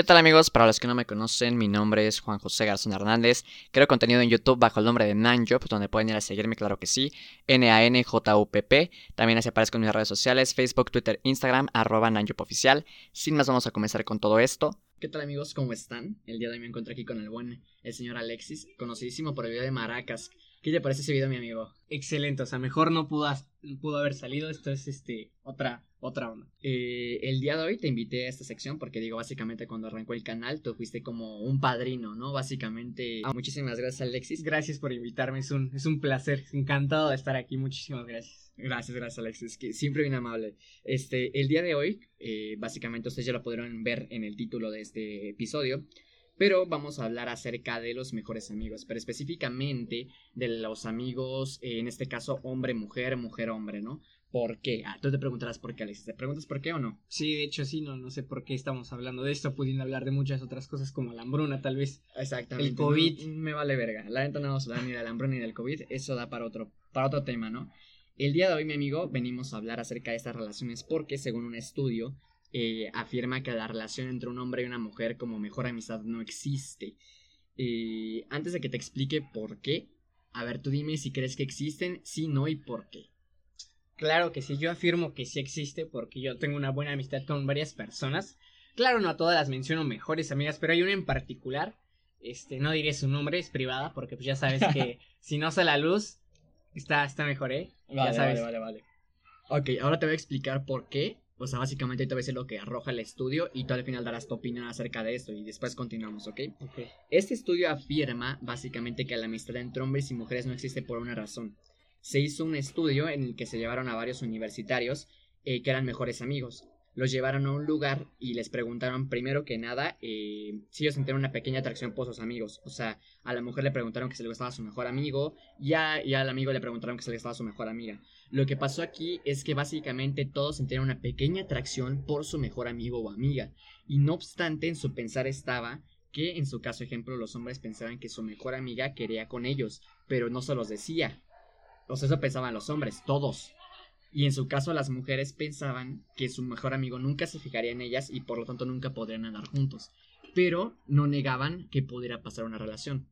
¿Qué tal amigos? Para los que no me conocen, mi nombre es Juan José Garzón Hernández. Creo contenido en YouTube bajo el nombre de Nanjop, donde pueden ir a seguirme, claro que sí. N-A-N-J-U-P-P. También así aparezco en mis redes sociales, Facebook, Twitter, Instagram, arroba. Sin más, vamos a comenzar con todo esto. ¿Qué tal amigos? ¿Cómo están? El día de hoy me encuentro aquí con el buen, el señor Alexis, conocidísimo por el video de Maracas. ¿Qué te parece ese video, mi amigo? Excelente, o sea, mejor no pudo, pudo haber salido. Esto es este otra, otra onda. Eh, el día de hoy te invité a esta sección porque digo, básicamente cuando arrancó el canal, tú fuiste como un padrino, ¿no? Básicamente. Ah, muchísimas gracias, Alexis. Gracias por invitarme, es un, es un placer. Encantado de estar aquí. Muchísimas gracias. Gracias, gracias, Alexis. Que siempre bien amable. Este, el día de hoy, eh, básicamente ustedes ya lo pudieron ver en el título de este episodio pero vamos a hablar acerca de los mejores amigos, pero específicamente de los amigos, en este caso hombre-mujer, mujer-hombre, ¿no? ¿Por qué? Ah, tú te preguntarás por qué, Alexis. ¿Te preguntas por qué o no? Sí, de hecho sí, no, no sé por qué estamos hablando de esto, pudiendo hablar de muchas otras cosas como la hambruna, tal vez. Exactamente. El COVID. me vale verga. La neta no vamos a hablar ni de la hambruna ni del COVID, eso da para otro, para otro tema, ¿no? El día de hoy, mi amigo, venimos a hablar acerca de estas relaciones porque, según un estudio, eh, afirma que la relación entre un hombre y una mujer como mejor amistad no existe. Eh, antes de que te explique por qué, a ver, tú dime si crees que existen, si no y por qué. Claro que sí, yo afirmo que sí existe porque yo tengo una buena amistad con varias personas. Claro, no a todas las menciono mejores amigas, pero hay una en particular. Este, no diré su nombre, es privada, porque pues ya sabes que si no sale la luz, está, está mejor, ¿eh? Vale, vale, vale, vale. Ok, ahora te voy a explicar por qué o sea, básicamente te voy a decir lo que arroja el estudio y tú al final darás tu opinión acerca de esto y después continuamos, ¿ok? Este estudio afirma básicamente que la amistad entre hombres y mujeres no existe por una razón. Se hizo un estudio en el que se llevaron a varios universitarios eh, que eran mejores amigos los llevaron a un lugar y les preguntaron primero que nada eh, si ellos sentían una pequeña atracción por sus amigos. O sea, a la mujer le preguntaron que se le gustaba su mejor amigo y, al amigo le preguntaron que se le gustaba su mejor amiga. Lo que pasó aquí es que básicamente todos sentían una pequeña atracción por su mejor amigo o amiga. Y no obstante, en su pensar estaba que en su caso ejemplo los hombres pensaban que su mejor amiga quería con ellos, pero no se los decía. O eso pensaban los hombres, todos. Y en su caso las mujeres pensaban que su mejor amigo nunca se fijaría en ellas y por lo tanto nunca podrían andar juntos. Pero no negaban que pudiera pasar una relación.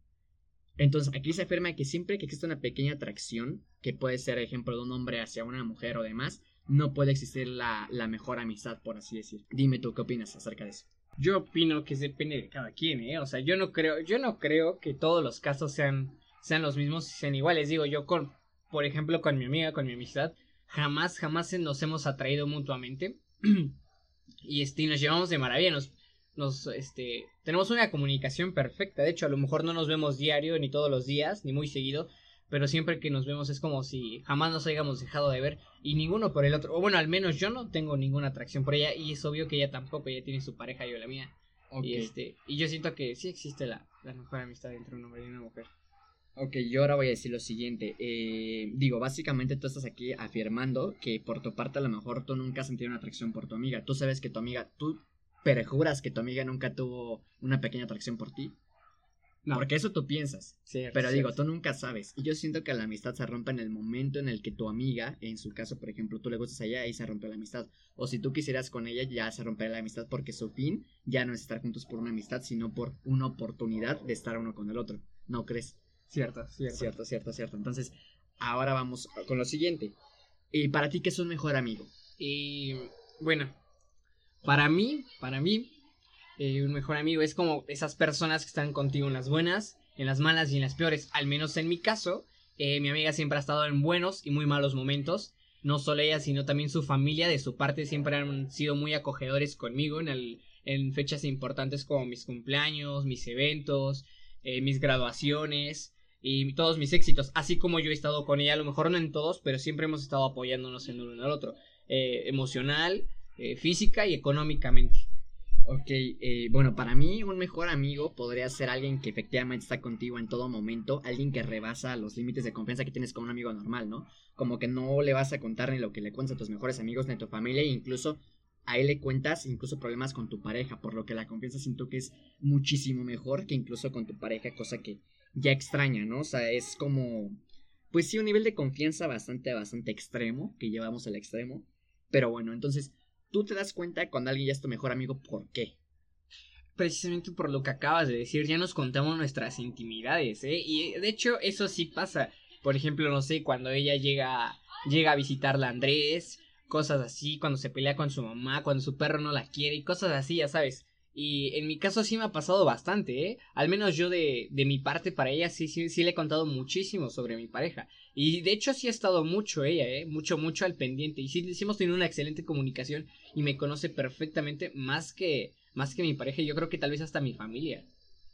Entonces aquí se afirma que siempre que existe una pequeña atracción, que puede ser ejemplo de un hombre hacia una mujer o demás, no puede existir la, la mejor amistad, por así decir. Dime tú qué opinas acerca de eso. Yo opino que depende de cada quien, ¿eh? O sea, yo no creo, yo no creo que todos los casos sean, sean los mismos y sean iguales. Digo, yo con, por ejemplo, con mi amiga, con mi amistad, jamás, jamás nos hemos atraído mutuamente. y este, nos llevamos de maravilla, nos, nos, este, tenemos una comunicación perfecta. De hecho, a lo mejor no nos vemos diario, ni todos los días, ni muy seguido, pero siempre que nos vemos es como si jamás nos hayamos dejado de ver y ninguno por el otro. O bueno, al menos yo no tengo ninguna atracción por ella y es obvio que ella tampoco, ella tiene su pareja, yo la mía. Y este, y yo siento que sí existe la, la mejor amistad entre un hombre y una mujer. Ok, yo ahora voy a decir lo siguiente. Eh, digo, básicamente tú estás aquí afirmando que por tu parte a lo mejor tú nunca has sentido una atracción por tu amiga. Tú sabes que tu amiga, tú perjuras que tu amiga nunca tuvo una pequeña atracción por ti. No. Porque eso tú piensas. pero digo, tú nunca sabes. Y yo siento que la amistad se rompe en el momento en el que tu amiga, en su caso, por ejemplo, tú le gustas a ella y se rompe la amistad. O si tú quisieras con ella, ya se rompe la amistad porque su fin ya no es estar juntos por una amistad, sino por una oportunidad de estar uno con el otro. ¿No crees? Cierto, cierto. Cierto, cierto, cierto. Entonces, ahora vamos con lo siguiente. ¿Y para ti qué es un mejor amigo? Y bueno, para mí, para mí, eh, un mejor amigo es como esas personas que están contigo en las buenas, en las malas y en las peores. Al menos en mi caso, eh, mi amiga siempre ha estado en buenos y muy malos momentos. No solo ella, sino también su familia, de su parte, siempre han sido muy acogedores conmigo en, el, en fechas importantes como mis cumpleaños, mis eventos, eh, mis graduaciones y todos mis éxitos, así como yo he estado con ella, a lo mejor no en todos, pero siempre hemos estado apoyándonos en uno en el otro, eh, emocional, eh, física y económicamente. Ok, eh, bueno, para mí un mejor amigo podría ser alguien que efectivamente está contigo en todo momento, alguien que rebasa los límites de confianza que tienes con un amigo normal, ¿no? Como que no le vas a contar ni lo que le cuentas a tus mejores amigos ni a tu familia, e incluso a él le cuentas incluso problemas con tu pareja, por lo que la confianza siento que es muchísimo mejor que incluso con tu pareja, cosa que ya extraña, ¿no? O sea, es como, pues sí, un nivel de confianza bastante, bastante extremo, que llevamos al extremo. Pero bueno, entonces, tú te das cuenta cuando alguien ya es tu mejor amigo, ¿por qué? precisamente por lo que acabas de decir, ya nos contamos nuestras intimidades, ¿eh? Y de hecho eso sí pasa. Por ejemplo, no sé, cuando ella llega, llega a visitarla a Andrés, cosas así, cuando se pelea con su mamá, cuando su perro no la quiere y cosas así, ya sabes. Y en mi caso sí me ha pasado bastante, ¿eh? Al menos yo de, de mi parte para ella sí, sí, sí le he contado muchísimo sobre mi pareja. Y de hecho sí ha estado mucho ella, ¿eh? Mucho, mucho al pendiente. Y sí, sí hemos tenido una excelente comunicación y me conoce perfectamente más que, más que mi pareja y yo creo que tal vez hasta mi familia.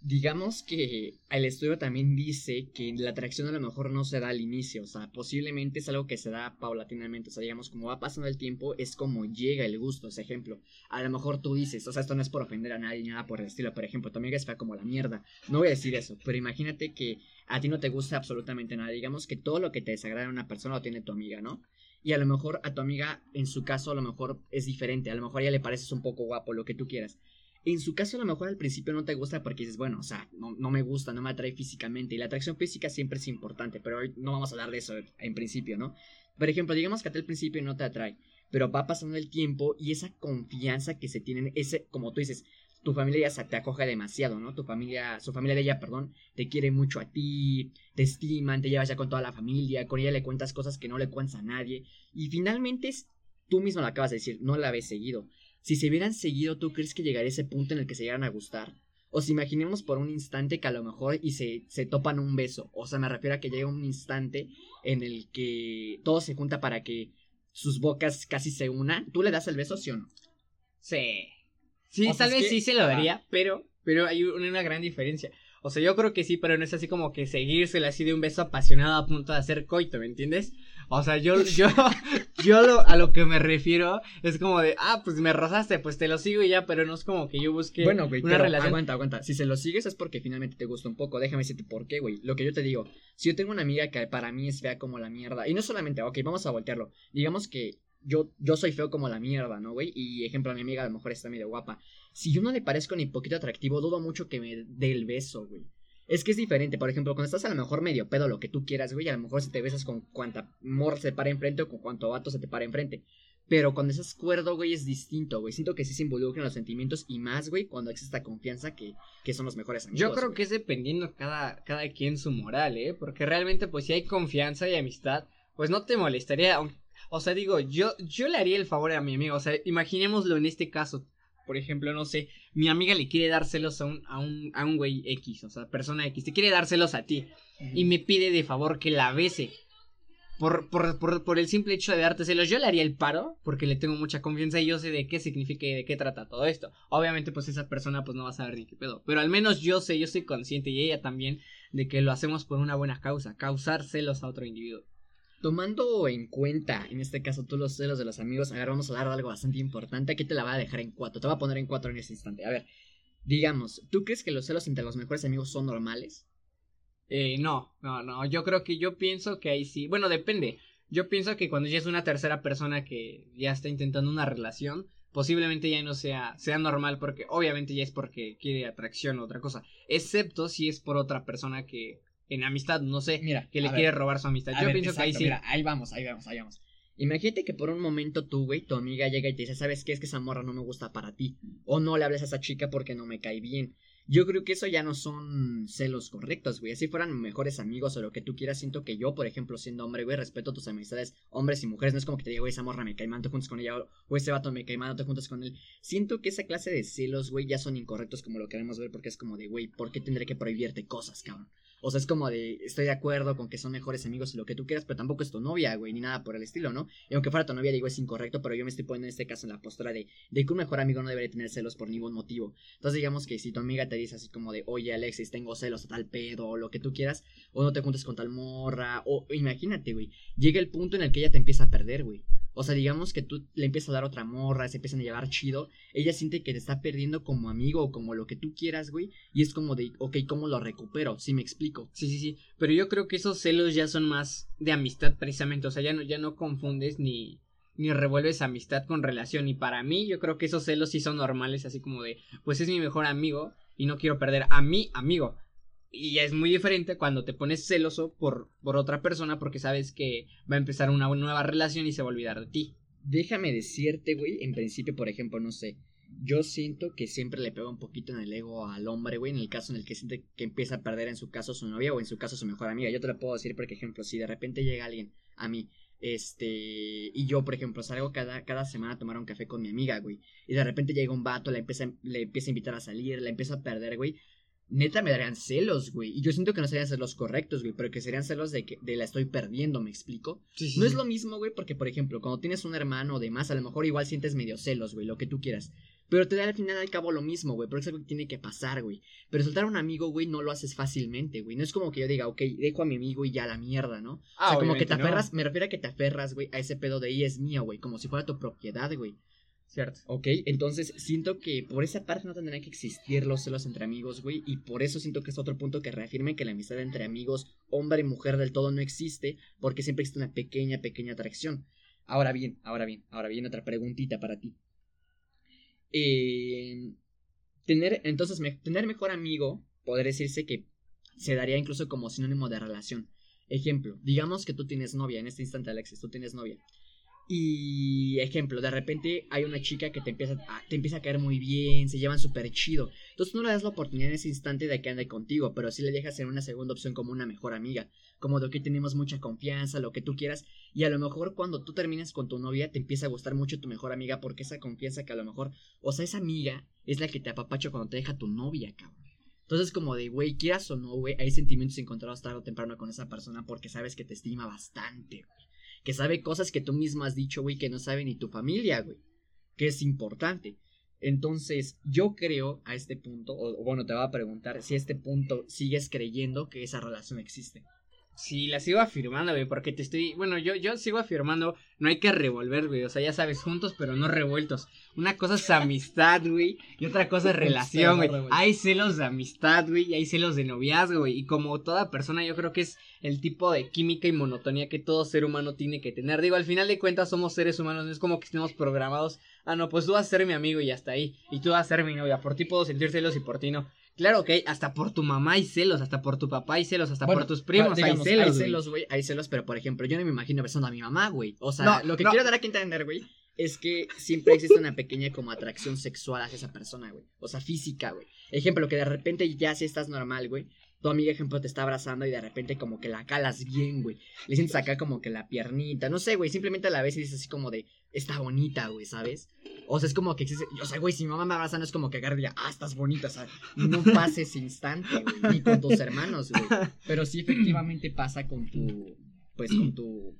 Digamos que el estudio también dice que la atracción a lo mejor no se da al inicio, o sea, posiblemente es algo que se da paulatinamente, o sea, digamos, como va pasando el tiempo, es como llega el gusto, ese ejemplo. A lo mejor tú dices, o sea, esto no es por ofender a nadie nada por el estilo, por ejemplo, tu amiga es fea como la mierda. No voy a decir eso, pero imagínate que a ti no te gusta absolutamente nada, digamos que todo lo que te desagrada a una persona lo tiene tu amiga, ¿no? Y a lo mejor a tu amiga, en su caso, a lo mejor es diferente, a lo mejor a ella le pareces un poco guapo, lo que tú quieras en su caso, a lo mejor al principio no te gusta porque dices, bueno, o sea, no, me gusta, no me atrae físicamente. Y la atracción física siempre es importante, pero hoy no vamos a hablar de eso en principio, ¿no? Por ejemplo, digamos que a ti al principio no te atrae, pero va pasando el tiempo y esa confianza que se tienen, ese, como tú dices, tu familia ya te acoge demasiado, ¿no? Tu familia, su familia de ella, perdón, te quiere mucho a ti, te estiman, te llevas ya con toda la familia, con ella le cuentas cosas que no le cuentas a nadie. Y finalmente es, tú mismo lo acabas de decir, no la ves seguido si se hubieran seguido, ¿tú crees que llegaría ese punto en el que se llegaran a gustar? O si imaginemos por un instante que a lo mejor y se, se topan un beso. O sea, me refiero a que llega un instante en el que todo se junta para que sus bocas casi se unan. ¿Tú le das el beso, sí o no? Sí. Sí, tal vez sí se lo daría, pero, pero hay una gran diferencia. O sea, yo creo que sí, pero no es así como que seguírsela así de un beso apasionado a punto de hacer coito, ¿me entiendes? O sea, yo, yo, yo lo, a lo que me refiero es como de, ah, pues me rozaste, pues te lo sigo y ya, pero no es como que yo busque bueno, güey, una relación. Aguanta, aguanta. Si se lo sigues es porque finalmente te gusta un poco. Déjame decirte por qué, güey. Lo que yo te digo, si yo tengo una amiga que para mí es fea como la mierda, y no solamente, ok, vamos a voltearlo. Digamos que yo, yo soy feo como la mierda, ¿no, güey? Y ejemplo, a mi amiga a lo mejor está medio guapa. Si yo no le parezco ni poquito atractivo, dudo mucho que me dé el beso, güey. Es que es diferente, por ejemplo, cuando estás a lo mejor medio pedo, lo que tú quieras, güey, a lo mejor si te besas con cuanta morra se te para enfrente o con cuánto vato se te para enfrente. Pero cuando estás cuerdo, güey, es distinto, güey. Siento que sí se involucran los sentimientos y más, güey, cuando existe esta confianza que, que son los mejores amigos. Yo creo que es dependiendo cada, cada quien su moral, ¿eh? Porque realmente, pues, si hay confianza y amistad, pues no te molestaría. O sea, digo, yo, yo le haría el favor a mi amigo. O sea, imaginémoslo en este caso por ejemplo, no sé, mi amiga le quiere dar celos a un, a un, a un güey X, o sea, persona X, te quiere dar celos a ti y me pide de favor que la bese. Por, por, por, por, el simple hecho de darte celos, yo le haría el paro, porque le tengo mucha confianza y yo sé de qué significa y de qué trata todo esto. Obviamente, pues esa persona pues no va a saber ni qué pedo. Pero al menos yo sé, yo soy consciente y ella también de que lo hacemos por una buena causa, causar celos a otro individuo. Tomando en cuenta, en este caso, tú los celos de los amigos, ahora vamos a hablar de algo bastante importante. Aquí te la voy a dejar en cuatro. Te voy a poner en cuatro en este instante. A ver, digamos, ¿tú crees que los celos entre los mejores amigos son normales? Eh, no, no, no. Yo creo que yo pienso que ahí sí. Bueno, depende. Yo pienso que cuando ya es una tercera persona que ya está intentando una relación, posiblemente ya no sea, sea normal porque obviamente ya es porque quiere atracción o otra cosa. Excepto si es por otra persona que en amistad, no sé, mira, que le quiere robar su amistad. Yo pienso que ahí sí. Mira, ahí vamos, ahí vamos, ahí vamos. Imagínate que por un momento tú, güey, tu amiga llega y te dice, ¿sabes qué? Es que esa morra no me gusta para ti. O no le hables a esa chica porque no me cae bien. Yo creo que eso ya no son celos correctos, güey. Si fueran mejores amigos o lo que tú quieras, siento que yo, por ejemplo, siendo hombre, güey, respeto tus amistades, hombres y mujeres. No es como que te diga, güey, esa morra me cae mal, te juntas con ella, o ese vato me cae mal, te juntas con él. Siento que esa clase de celos, güey, ya son incorrectos como lo queremos ver, porque es como de, güey, ¿por qué tendré que prohibirte cosas, cabrón? O sea, es como de, estoy de acuerdo con que son mejores amigos y lo que tú quieras, pero tampoco es tu novia, güey, ni nada por el estilo, ¿no? Y aunque fuera tu novia, digo, es incorrecto, pero yo me estoy poniendo en este caso en la postura de, de que un mejor amigo no debería tener celos por ningún motivo. Entonces, digamos que si tu amiga te dice así como de, oye, Alexis, tengo celos a tal pedo, o lo que tú quieras, o no te juntes con tal morra, o imagínate, güey, llega el punto en el que ella te empieza a perder, güey. O sea, digamos que tú le empiezas a dar otra morra, se empiezan a llevar chido. Ella siente que te está perdiendo como amigo o como lo que tú quieras, güey. Y es como de, ok, ¿cómo lo recupero? Si me explico. Sí, sí, sí. Pero yo creo que esos celos ya son más de amistad precisamente. O sea, ya no, ya no confundes ni, ni revuelves amistad con relación. Y para mí, yo creo que esos celos sí son normales, así como de, pues es mi mejor amigo y no quiero perder a mi amigo. Y es muy diferente cuando te pones celoso por, por otra persona porque sabes que va a empezar una nueva relación y se va a olvidar de ti. Déjame decirte, güey, en principio, por ejemplo, no sé. yo siento que siempre le pega un poquito en el ego al hombre, güey, en el caso en el que siente que empieza a perder en su caso su novia o en su caso su mejor amiga. Yo te lo puedo decir, por ejemplo, si de repente llega alguien a mí, este, y yo, por ejemplo, salgo cada, cada semana a tomar un café con mi amiga, güey, y de repente llega un vato, le empieza, le empieza a invitar a salir, la empieza a perder, güey, neta me darían celos, güey. Y yo siento que no serían celos correctos, güey, pero que serían celos de que de la estoy perdiendo, ¿me explico? no es lo mismo, güey, porque, por ejemplo, cuando tienes un hermano o demás, a lo mejor igual sientes medio celos, güey, lo que tú quieras. Pero te da al final al cabo lo mismo, güey, porque es algo que tiene que pasar, güey. Pero soltar a un amigo, güey, no lo haces fácilmente, güey. No es como que yo diga, ok, dejo a mi amigo y ya la mierda, ¿no? o sea, como que te aferras, me refiero a que te aferras, güey, a ese pedo de ahí es mío, güey, como si fuera tu propiedad, güey. Cierto. Ok, entonces siento que por esa parte no tendrían que existir los celos entre amigos, güey. Y por eso siento que es otro punto que reafirme que la amistad entre amigos, hombre y mujer del todo no existe, porque siempre existe una pequeña, pequeña atracción. Ahora bien, ahora bien, ahora bien, otra preguntita para ti. Eh, tener, entonces, tener mejor amigo, podría decirse que se daría incluso como sinónimo de relación. Ejemplo, digamos que tú tienes novia, en este instante Alexis, tú tienes novia. Y ejemplo, de repente hay una chica que te empieza a, te empieza a caer muy bien, se llevan súper chido. Entonces no le das la oportunidad en ese instante de que ande contigo, pero sí le dejas en una segunda opción como una mejor amiga. Como de que tenemos mucha confianza, lo que tú quieras. Y a lo mejor cuando tú termines con tu novia te empieza a gustar mucho tu mejor amiga porque esa confianza que a lo mejor, o sea, esa amiga es la que te apapacha cuando te deja tu novia, cabrón. Entonces como de, güey, quieras o no, güey, hay sentimientos encontrados tarde o temprano con esa persona porque sabes que te estima bastante, que sabe cosas que tú mismo has dicho, güey, que no sabe ni tu familia, güey, que es importante. Entonces, yo creo a este punto, o bueno, te voy a preguntar si a este punto sigues creyendo que esa relación existe. Sí, la sigo afirmando, güey, porque te estoy, bueno, yo, yo sigo afirmando, no hay que revolver, güey, o sea, ya sabes, juntos pero no revueltos. Una cosa es amistad, güey, y otra cosa es relación, güey. Hay celos de amistad, güey, y hay celos de noviazgo, güey, y como toda persona yo creo que es el tipo de química y monotonía que todo ser humano tiene que tener. Digo, al final de cuentas somos seres humanos, no es como que estemos programados, ah, no, pues tú vas a ser mi amigo y hasta ahí, y tú vas a ser mi novia, por ti puedo sentir celos y por ti no. Claro que hasta por tu mamá hay celos, hasta por tu papá hay celos, hasta por tus primos hay celos. Hay celos, güey, hay celos, pero por ejemplo, yo no me imagino besando a mi mamá, güey. O sea, lo que quiero dar a entender, güey, es que siempre existe una pequeña como atracción sexual hacia esa persona, güey. O sea, física, güey. Ejemplo, que de repente ya si estás normal, güey, tu amiga, ejemplo, te está abrazando y de repente como que la calas bien, güey. Le sientes acá como que la piernita, no sé, güey, simplemente a la vez y dices así como de, está bonita, güey, ¿sabes? O sea, es como que existe, o sea, güey, si mi mamá me abraza no es como que agarre y diga, ah, estás bonita, o sea, no pasa ese instante, güey, ni con tus hermanos, güey. Pero sí efectivamente pasa con tu, pues con tu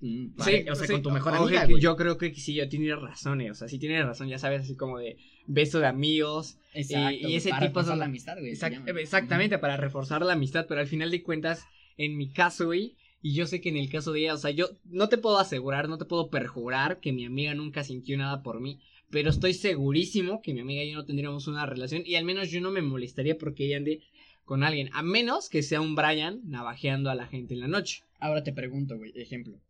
mm, Sí, o sea, con tu mejor amiga, güey. Yo creo que sí, yo tiene razón, eh, o sea, sí tiene razón, ya sabes, así como de beso de amigos. Exacto, y, ese para tipo reforzar la amistad, güey. exactamente, para reforzar la amistad, pero al final de cuentas, en mi caso, güey, y yo sé que en el caso de ella, o sea, yo no te puedo asegurar, no te puedo perjurar que mi amiga nunca sintió nada por mí, pero estoy segurísimo que mi amiga y yo no tendríamos una relación y al menos yo no me molestaría porque ella ande con alguien, a menos que sea un Brian navajeando a la gente en la noche. Ahora te pregunto, güey, ejemplo.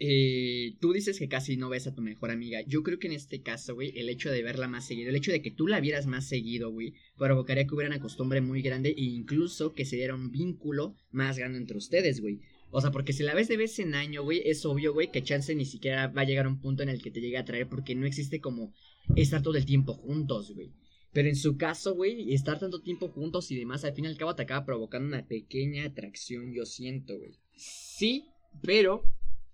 Eh, tú dices que casi no ves a tu mejor amiga. Yo creo que en este caso, güey, el hecho de verla más seguido, el hecho de que tú la vieras más seguido, güey, provocaría que hubiera una costumbre muy grande e incluso que se diera un vínculo más grande entre ustedes, güey. O sea, porque si la ves de vez en año, güey, es obvio, güey, que chance ni siquiera va a llegar a un punto en el que te llegue a traer porque no existe como estar todo el tiempo juntos, güey. Pero en su caso, güey, estar tanto tiempo juntos y demás, al fin y al cabo te acaba provocando una pequeña atracción, yo siento, güey. Sí, pero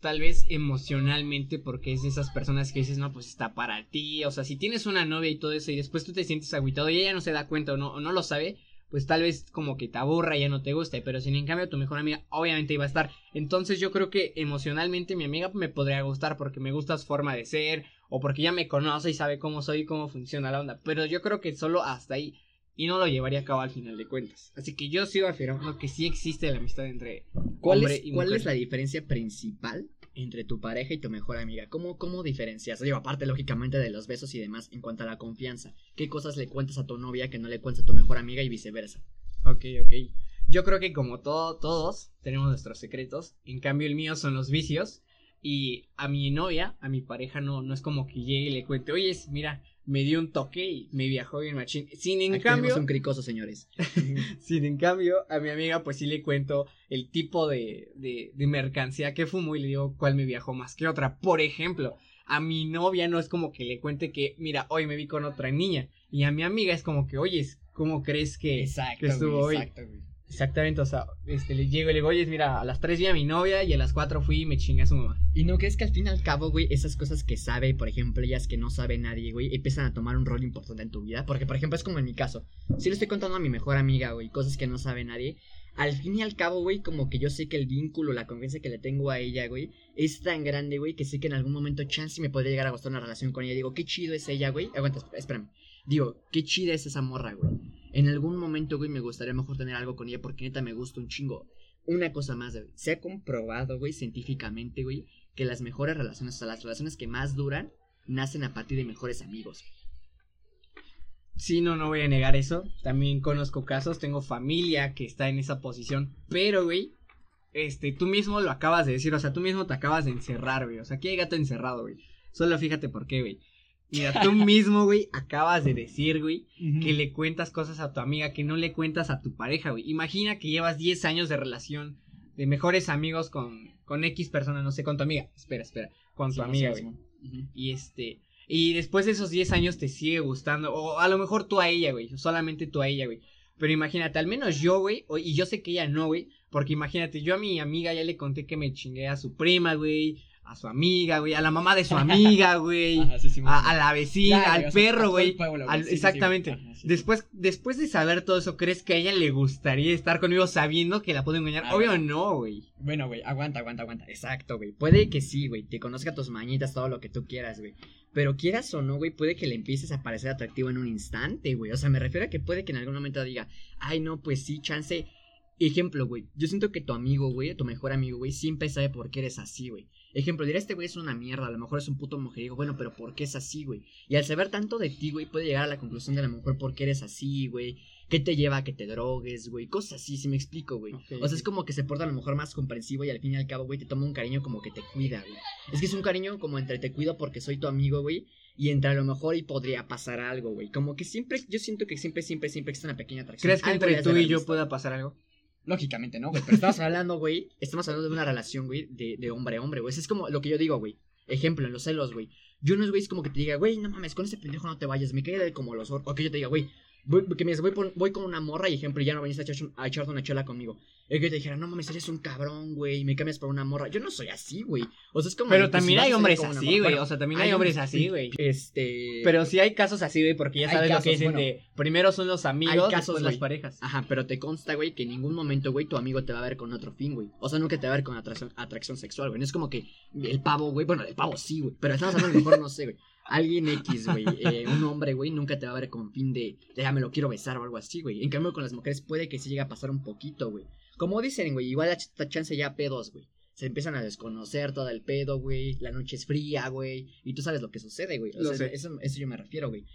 tal vez emocionalmente porque es de esas personas que dices, no, pues está para ti. O sea, si tienes una novia y todo eso y después tú te sientes agüitado y ella no se da cuenta o no, o no lo sabe, pues tal vez como que te aburra y ya no te guste, pero si en cambio tu mejor amiga obviamente iba a estar. Entonces yo creo que emocionalmente mi amiga me podría gustar porque me gusta su forma de ser o porque ya me conoce y sabe cómo soy y cómo funciona la onda, pero yo creo que solo hasta ahí y no lo llevaría a cabo al final de cuentas. Así que yo sigo afirmando que sí existe la amistad entre ¿Cuál hombre es, y ¿Cuál es la diferencia principal entre tu pareja y tu mejor amiga? ¿Cómo, cómo diferencias? Digo, aparte, lógicamente, de los besos y demás, en cuanto a la confianza. ¿Qué cosas le cuentas a tu novia que no le cuentas a tu mejor amiga y viceversa? Ok, ok. Yo creo que como todo, todos tenemos nuestros secretos. En cambio, el mío son los vicios. Y a mi novia, a mi pareja, no, no es como que llegue y le cuente, oye, mira, me dio un toque y me viajó bien machín. Sin en cambio. un cricoso, señores. sin en cambio, a mi amiga, pues sí le cuento el tipo de, de, de mercancía que fumo y le digo cuál me viajó más que otra. Por ejemplo, A mi novia no es como que le cuente que, mira, hoy me vi con otra niña. Y a mi amiga es como que, oye, ¿cómo crees que, Exacto, estuvo güey, hoy? exacto, güey. Exactamente, o sea, este, le llego y le digo, oye, mira, a las 3 vi a mi novia y a las 4 fui y me chingué a su mamá. Y no crees que al fin y al cabo, güey, esas cosas que sabe, por ejemplo, ellas que no sabe nadie, güey, empiezan a tomar un rol importante en tu vida. Porque, por ejemplo, es como en mi caso. Si le estoy contando a mi mejor amiga, güey, cosas que no sabe nadie. Al fin y al cabo, güey, como que yo sé que el vínculo, la confianza que le tengo a ella, güey, es tan grande, güey, que sé que en algún momento chance me podría llegar a gustar una relación con ella. Digo, qué chido es ella, güey. Aguanta, espérame. Digo, qué chida es esa morra, güey. En algún momento, güey, me gustaría mejor tener algo con ella porque neta me gusta un chingo. Una cosa más, güey. Se ha comprobado, güey, científicamente, güey, que las mejores relaciones, o sea, las relaciones que más duran, nacen a partir de mejores amigos. Sí, no, no voy a negar eso. También conozco casos, tengo familia que está en esa posición. Pero, güey, este, tú mismo lo acabas de decir, o sea, tú mismo te acabas de encerrar, güey. O sea, aquí hay gato encerrado, güey. Solo fíjate por qué, güey. Mira, tú mismo, güey, acabas de decir, güey, que le cuentas cosas a tu amiga que no le cuentas a tu pareja, güey. Imagina que llevas 10 años de relación de mejores amigos con, con X persona, no sé, con tu amiga. Espera, espera, con tu Sí, amiga, güey. Y este. Y después de esos 10 años te sigue gustando. O a lo mejor tú a ella, güey. Solamente tú a ella, güey. Pero imagínate, al menos yo, güey. Y yo sé que ella no, güey. Porque imagínate, yo a mi amiga ya le conté que me chingué a su prima, güey. A su amiga, güey. A la mamá de su amiga, güey. Ajá, sí, sí, muy A, a la vecina, Ya, al perro, güey. exactamente. Ajá, sí. Después, después de saber todo eso, ¿crees que a ella le gustaría estar conmigo sabiendo que la puedo engañar? Obvio no, güey. Bueno, güey, aguanta, aguanta, aguanta. Exacto, güey. Puede que sí, güey. Te conozca tus mañitas, todo lo que tú quieras, güey. Pero quieras o no, güey, puede que le empieces a parecer atractivo en un instante, güey. O sea, me refiero a que puede que en algún momento diga, ay, no, pues sí, chance. Ejemplo, güey. Yo siento que tu amigo, güey, tu mejor amigo, güey, siempre sabe por qué eres así, güey. Ejemplo, dirá, este güey es una mierda, a lo mejor es un puto mujeriego, bueno, pero ¿por qué es así, güey? Y al saber tanto de ti, güey, puede llegar a la conclusión de a lo mejor por qué eres así, güey. ¿Qué te lleva a que te drogues, güey? Cosas así, si me explico, güey. O sea, es como que se porta a lo mejor más comprensivo y al fin y al cabo, güey, te toma un cariño como que te cuida, güey. Es que es un cariño como entre te cuido porque soy tu amigo, güey. Y entre a lo mejor y podría pasar algo, güey. Como que siempre, yo siento que siempre, siempre, siempre existe una pequeña atracción. ¿Crees que Algo entre tú y yo pueda pasar algo? Lógicamente no, güey. Pero estamos hablando, güey. Estamos hablando de una relación, güey, de, de hombre a hombre, güey. Es como lo que yo digo, güey. Ejemplo, en los celos, güey. Yo no es, güey, es como que te diga, güey, no mames, con ese pendejo no te vayas. Me cae de como los or- O que yo te diga, güey, voy, que me digas, voy, por- voy con una morra y ejemplo, ya no venís a, echar- a echarte una chela conmigo. El que te dijera, no mames, eres un cabrón, güey, y me cambias por una morra. Yo no soy así, güey. O sea, es como. Pero también hay hombres así, güey. O sea, también hay hombres así, güey. Este. Pero sí hay casos así, güey, porque ya sabes lo que dicen bueno. de primero son los amigos, Hay casos, después las parejas. Ajá, pero te consta, güey, que en ningún momento, güey, tu amigo te va a ver con otro fin, güey. O sea, nunca te va a ver con atracción, atracción sexual, güey. No es como que el pavo, güey, bueno, el pavo sí, güey. Pero estamos hablando mejor, no sé, güey. Alguien X, güey, eh, un hombre, güey, nunca te va a ver con fin de, de, ya me lo quiero besar o algo así, güey. En cambio, con las mujeres puede que sí llegue a pasar un poquito, güey. Como dicen, güey, igual esta chance ya pedos, güey. Se empiezan a desconocer todo el pedo, güey. La noche es fría, güey. Y tú sabes lo que sucede, güey. O sea. Eso, eso yo me refiero, güey.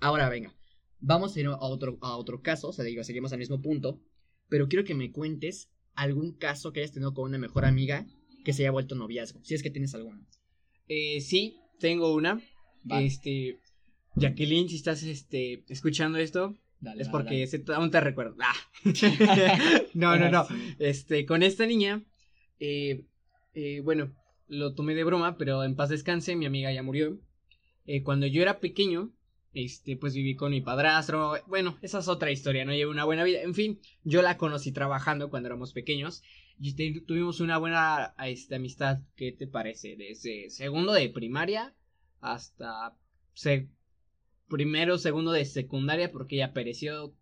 Ahora, venga. Vamos a ir a otro, a otro caso. O sea, digo, seguimos al mismo punto. Pero quiero que me cuentes algún caso que hayas tenido con una mejor amiga que se haya vuelto noviazgo. Si es que tienes alguno. Eh, sí, tengo una. Vale. Este. Jacqueline, si estás este, escuchando esto, Dale, es dale, porque dale. se- aún te recuerdo. Ah. no, no, no. Sí. Este, con esta niña, eh, eh, bueno, lo tomé de broma, pero en paz descanse, mi amiga ya murió. Eh, cuando yo era pequeño, este, pues viví con mi padrastro. Bueno, esa es otra historia, no llevé una buena vida. En fin, yo la conocí trabajando cuando éramos pequeños. Y te- tuvimos una buena este, amistad, ¿qué te parece? Desde segundo de primaria hasta se- primero, segundo de secundaria, porque ella pereció,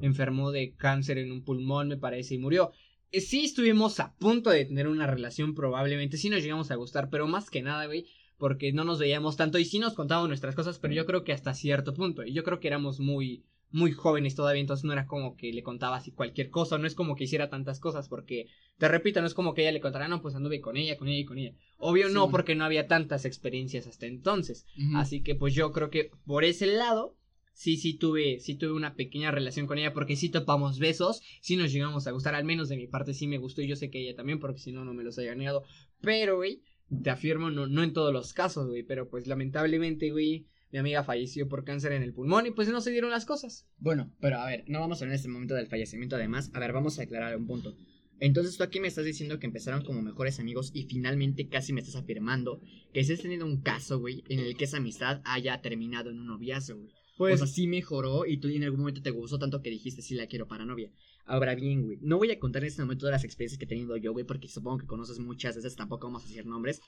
enfermó de cáncer en un pulmón, me parece, y murió. Eh, Sí estuvimos a punto de tener una relación, probablemente, sí nos llegamos a gustar, pero más que nada, güey, porque no nos veíamos tanto y sí nos contábamos nuestras cosas, pero yo creo que hasta cierto punto, y yo creo que éramos muy, muy jóvenes todavía, entonces no era como que le contaba así cualquier cosa, no es como que hiciera tantas cosas, porque, te repito, no es como que ella le contara, no, pues anduve con ella, con ella y con ella. Obvio Sí. no, porque no había tantas experiencias hasta entonces. Así que pues yo creo que por ese lado sí sí tuve sí tuve una pequeña relación con ella porque sí topamos besos, sí nos llegamos a gustar, al menos de mi parte sí me gustó y yo sé que ella también porque si no no me los haya negado. Pero güey, te afirmo no no en todos los casos, güey, pero pues lamentablemente, güey, mi amiga falleció por cáncer en el pulmón y pues no se dieron las cosas. Bueno, pero a ver, no vamos a hablar en este momento del fallecimiento además. A ver, vamos a aclarar un punto. Entonces tú aquí me estás diciendo que empezaron como mejores amigos y finalmente casi me estás afirmando que si has tenido un caso, güey, en el que esa amistad haya terminado en un noviazgo, güey. Pues, o sea, sí mejoró y tú en algún momento te gustó tanto que dijiste sí la quiero para novia. Ahora bien, güey, no voy a contar en este momento todas las experiencias que he tenido yo, güey, porque supongo que conoces muchas, veces tampoco vamos a decir nombres.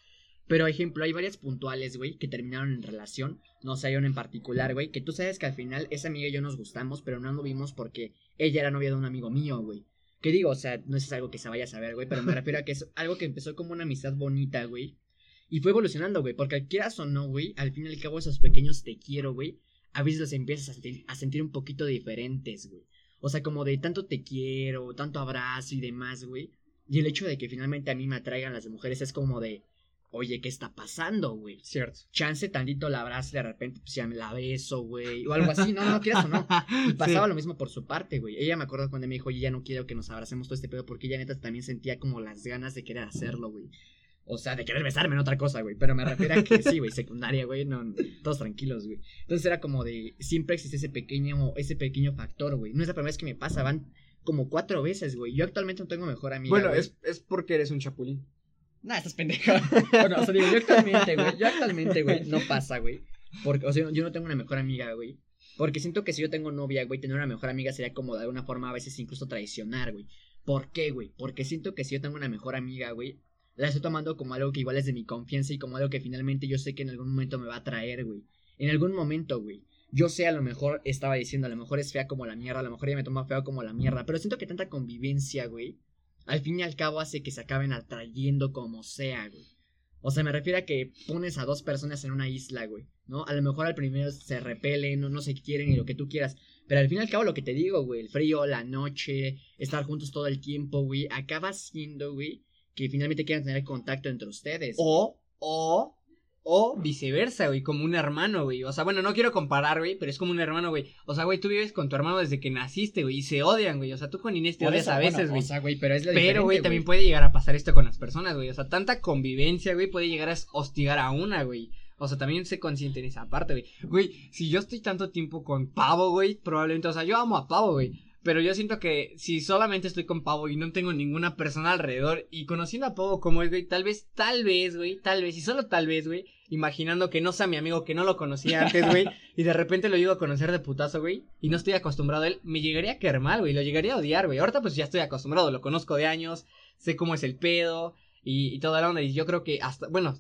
Pero, ejemplo, hay varias puntuales, güey, que terminaron en relación. No sé, hay una en particular, güey, que tú sabes que al final esa amiga y yo nos gustamos, pero no anduvimos porque ella era novia de un amigo mío, güey. Que digo, o sea, no es algo que se vaya a saber, güey, pero me refiero a que es algo que empezó como una amistad bonita, güey. Y fue evolucionando, güey, porque quieras o no, güey, al fin y al cabo esos pequeños te quiero, güey, a veces los empiezas a sentir, a sentir un poquito diferentes, güey. O sea, como de tanto te quiero, tanto abrazo y demás, güey. Y el hecho de que finalmente a mí me atraigan las mujeres es como de, oye, ¿qué está pasando, güey? Cierto. Chance tantito la abrazo y de repente, pues ya me la beso, güey. O algo así, no, no quieras o no. Y pasaba lo mismo por su parte, güey. Ella me acuerdo cuando me dijo, oye, ya no quiero que nos abracemos todo este pedo, porque ella neta también sentía como las ganas de querer hacerlo, güey. O sea, de querer besarme en otra cosa, güey. Pero me refiero a que sí, güey, secundaria, güey. No, todos tranquilos, güey. Entonces era como de. Siempre existe ese pequeño, ese pequeño factor, güey. No es la primera vez que me pasa, van como cuatro veces, güey. Yo actualmente no tengo mejor amiga. Bueno, es, es porque eres un chapulín. Nah, estás pendejo. bueno, o sea, digo, yo actualmente, güey, yo actualmente, güey, no pasa, güey. Porque, o sea, yo no tengo una mejor amiga, güey. Porque siento que si yo tengo novia, güey, tener una mejor amiga sería como de alguna forma a veces incluso traicionar, güey. ¿Por qué, güey? Porque siento que si yo tengo una mejor amiga, güey, la estoy tomando como algo que igual es de mi confianza y como algo que finalmente yo sé que en algún momento me va a traer, güey. En algún momento, güey. Yo sé, a lo mejor estaba diciendo, a lo mejor es fea como la mierda, a lo mejor ella me toma feo como la mierda, pero siento que tanta convivencia, güey, al fin y al cabo hace que se acaben atrayendo como sea, güey. O sea, me refiero a que pones a dos personas en una isla, güey, ¿no? A lo mejor al primero se repelen, no, no se quieren y lo que tú quieras. Pero al fin y al cabo lo que te digo, güey, el frío, la noche, estar juntos todo el tiempo, güey, acaba siendo, güey, que finalmente quieran tener contacto entre ustedes. O, o, o viceversa, güey, como un hermano, güey. O sea, bueno, no quiero comparar, güey, pero es como un hermano, güey. O sea, güey, tú vives con tu hermano desde que naciste, güey, y se odian, güey. O sea, tú con Inés te odias a veces, güey. o sea, güey, pero es la Pero, güey, también puede llegar a pasar esto con las personas, güey. O sea, tanta convivencia, güey, puede llegar a hostigar a una, güey. O sea, también sé consciente en esa parte, güey. Güey, si yo estoy tanto tiempo con Pavo, güey, probablemente, o sea, yo amo a Pavo, güey. Pero yo siento que si solamente estoy con Pavo y no tengo ninguna persona alrededor y conociendo a Pavo como es, güey, tal vez, tal vez, güey, tal vez, y solo tal vez, güey, imaginando que no sea mi amigo, que no lo conocía antes, güey, y de repente lo llego a conocer de putazo, güey, y no estoy acostumbrado a él, me llegaría a quedar mal, güey, lo llegaría a odiar, güey. Ahorita pues ya estoy acostumbrado, lo conozco de años, sé cómo es el pedo y, y toda la onda, y yo creo que hasta, bueno,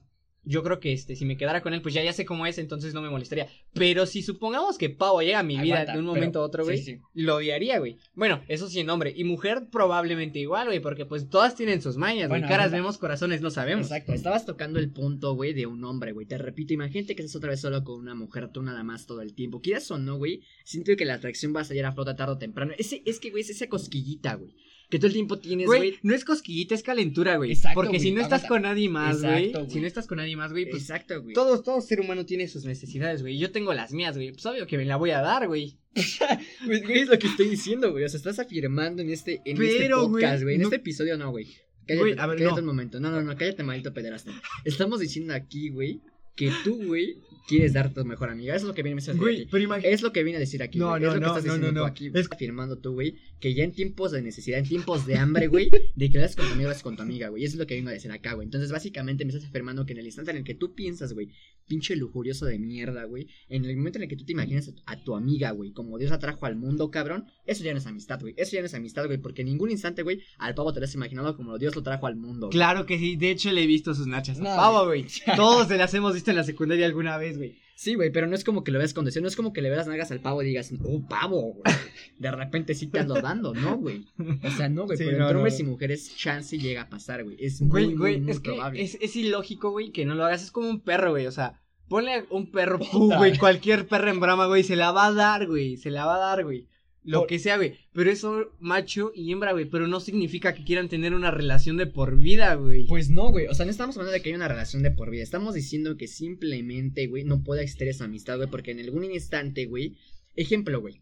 yo creo que este, si me quedara con él, pues ya, ya sé cómo es, entonces no me molestaría. Pero si supongamos que Pavo llega a mi vida de un momento a otro, güey, lo odiaría, güey. Bueno, eso sí en hombre. Y mujer probablemente igual, güey, porque pues todas tienen sus mañas, güey. Caras vemos, corazones no sabemos. Exacto, estabas tocando el punto, güey, de un hombre, güey. Te repito, imagínate que estás otra vez solo con una mujer, tú nada más todo el tiempo. Quieras o no, güey, siento que la atracción va a salir a flota tarde o temprano. Ese, es que, güey, es esa cosquillita, güey que todo el tiempo tienes, güey. No es cosquillita, es calentura, güey. Exacto. Porque si no estás con nadie más, güey. Si no estás con nadie más, güey, pues. Exacto, güey. Todo, todo ser humano tiene sus necesidades, güey. Yo tengo las mías, güey. Pues obvio que me la voy a dar, güey. Pues, güey, es lo que estoy diciendo, güey. O sea, estás afirmando en este, en este podcast, güey. En este episodio no, güey. Cállate, a ver, cállate un momento. No, no, no, cállate, maldito pederasta. Estamos diciendo aquí, güey, que tú, güey, quieres dar tu mejor amiga. Eso es lo que viene a decir güey. Pero es lo que viene a decir aquí. No, no, es lo no, que estás no, diciendo no, tú no. aquí. Es afirmando tú, güey, que ya en tiempos de necesidad, en tiempos de hambre, güey, de que lo haces con tu amigo, lo haces con tu amiga, güey. Eso es lo que vengo a decir acá, güey. Entonces, básicamente me estás afirmando que en el instante en el que tú piensas, güey, pinche lujurioso de mierda, güey, en el momento en el que tú te imaginas a tu, a tu amiga, güey, como Dios la trajo al mundo, cabrón, eso ya no es amistad, güey. Eso ya no es amistad, güey, porque en ningún instante, güey, al pavo te lo has imaginado como Dios lo trajo al mundo. güey. Claro que sí, de hecho le he visto sus nachas No, Pavo, güey. Todos se las hemos visto en la secundaria alguna vez, güey. Sí, güey, pero no es como que lo veas con deseo, no es como que le veas nalgas al pavo y digas, oh, pavo, güey. De repente sí te ando dando, ¿no, güey? O sea, no, güey, Sí, pero no, entre hombres no. y mujeres chance llega a pasar, güey. Es muy, Güey, muy, es que probable. es, es ilógico, güey, que no lo hagas. Es como un perro, güey. O sea, ponle un perro, pu, güey, cualquier perro en brama, güey, se la va a dar, güey. Se la va a dar, güey. Lo Por- que sea, güey. Pero eso, macho y hembra, güey. Pero no significa que quieran tener una relación de por vida, güey. Pues no, güey. O sea, no estamos hablando de que hay una relación de por vida. Estamos diciendo que simplemente, güey, no puede existir esa amistad, güey. Porque en algún instante, güey. Ejemplo, güey.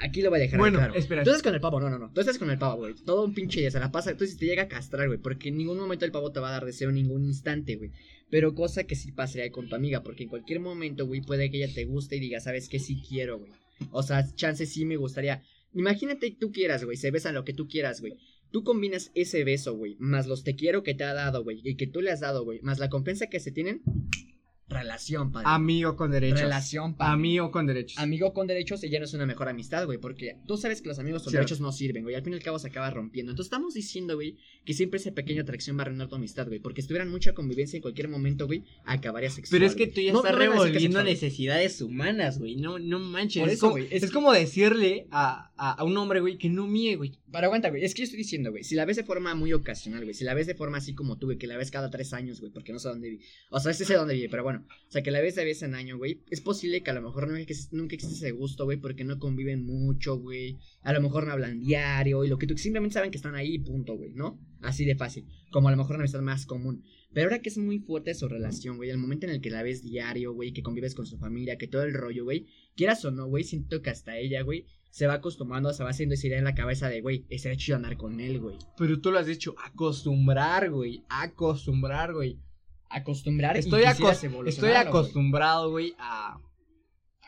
Aquí lo voy a dejar Bueno, claro. espera. Tú estás con el pavo, no, no, no. Tú estás con el pavo, güey. Todo un pinche día se la pasa. Entonces te llega a castrar, güey. Porque en ningún momento el pavo te va a dar deseo en ningún instante, güey. Pero cosa que sí pasaría con tu amiga. Porque en cualquier momento, güey, puede que ella te guste y diga, ¿sabes qué? Sí quiero, güey. O sea, chance sí me gustaría. Imagínate que tú quieras, güey. Se besan lo que tú quieras, güey. Tú combinas ese beso, güey, más los te quiero que te ha dado, güey, y que tú le has dado, güey, más la compensa que se tienen. Relación, padre. Amigo con derechos. Relación, padre. Amigo con derechos. Amigo con derechos y ya no es una mejor amistad, güey, porque tú sabes que los amigos con derechos no sirven, güey, al fin y al cabo se acaba rompiendo. Entonces estamos diciendo, güey, que siempre esa pequeña atracción va a arruinar tu amistad, güey, porque si tuvieran mucha convivencia en cualquier momento, güey, acabaría sexual. Pero es que tú ya No- estás no revolviendo sexual, necesidades humanas, güey. No, no manches. Por es, eso, como, es- es como decirle a, a, un hombre, güey, que no mie, güey. Pero aguanta, güey, es que yo estoy diciendo, güey, si la ves de forma muy ocasional, güey, si la ves de forma así como tú, güey, que la ves cada tres años, güey, porque no sé dónde vive, o sea, sí sé dónde vive, pero bueno, o sea, que la ves de vez en año, güey, es posible que a lo mejor nunca, existe- nunca existe ese gusto, güey, porque no conviven mucho, güey, a lo mejor no hablan diario, y lo que tú, simplemente saben que están ahí, punto, güey, ¿no? Así de fácil, como a lo mejor una amistad más común. Pero ahora que es muy fuerte su relación, güey, el momento en el que la ves diario, güey, que convives con su familia, que todo el rollo, güey, quieras o no, güey, siento que hasta ella, güey, se va acostumbrando, se va haciendo esa idea en la cabeza de, güey, estaría chido andar con él, güey. Pero tú lo has dicho, acostumbrar, güey. Acostumbrar, güey. Acostumbrar Estoy, acos- estoy acostumbrado, güey, a, a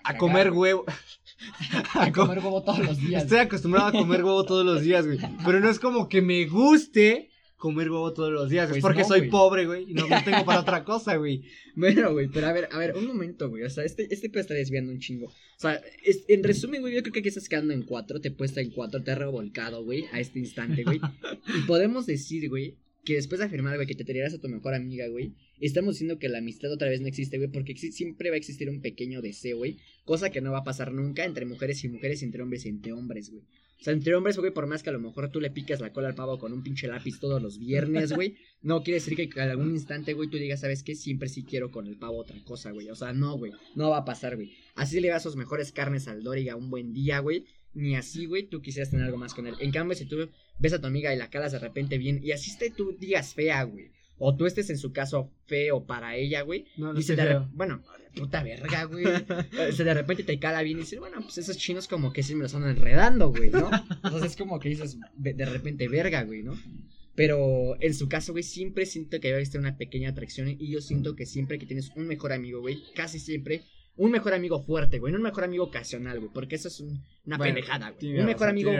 cagar, comer huevo. A co- comer huevo todos los días. Estoy acostumbrado a comer huevo todos los días, güey. Pero no es como que me guste comer huevo todos los días. Pues es porque no, soy pobre, güey. Y no, no tengo para otra cosa, güey. Bueno, güey, pero a ver, a ver, un momento, güey. O sea, este, este pedo está desviando un chingo. O sea, es- en resumen, güey, yo creo que aquí estás quedando en cuatro, te he puesto en cuatro, te he revolcado, güey, a este instante, güey. Y podemos decir, güey, que después de afirmar, güey, que te tirarías a tu mejor amiga, güey, estamos diciendo que la amistad otra vez no existe, güey, porque siempre va a existir un pequeño deseo, güey, cosa que no va a pasar nunca entre mujeres y mujeres, entre hombres y entre hombres, güey. O sea, entre hombres, güey, por más que a lo mejor tú le picas la cola al pavo con un pinche lápiz todos los viernes, güey, no quiere decir que en algún instante, güey, tú digas, ¿sabes qué? Siempre sí quiero con el pavo otra cosa, güey. O sea, no, güey, no va a pasar, güey. Así le das sus mejores carnes al Doriga un buen día, güey. Ni así, güey, tú quisieras tener algo más con él. En cambio, si tú ves a tu amiga y la calas de repente bien, y así te, tú digas fea, güey. O tú estés en su caso feo para ella, güey. No, no Y se feo. bueno, puta verga, güey. O sea, de repente te cala bien y dices, bueno, pues esos chinos como que sí me los andan enredando, güey, ¿no? Entonces es como que dices, de, de repente, verga, güey, ¿no? Pero en su caso, güey, siempre siento que debe estar una pequeña atracción. Y yo siento que siempre que tienes un mejor amigo, güey, casi siempre, un mejor amigo fuerte, güey, no un mejor amigo ocasional, güey, porque eso es un- una Bueno, pendejada, güey. Un mejor amigo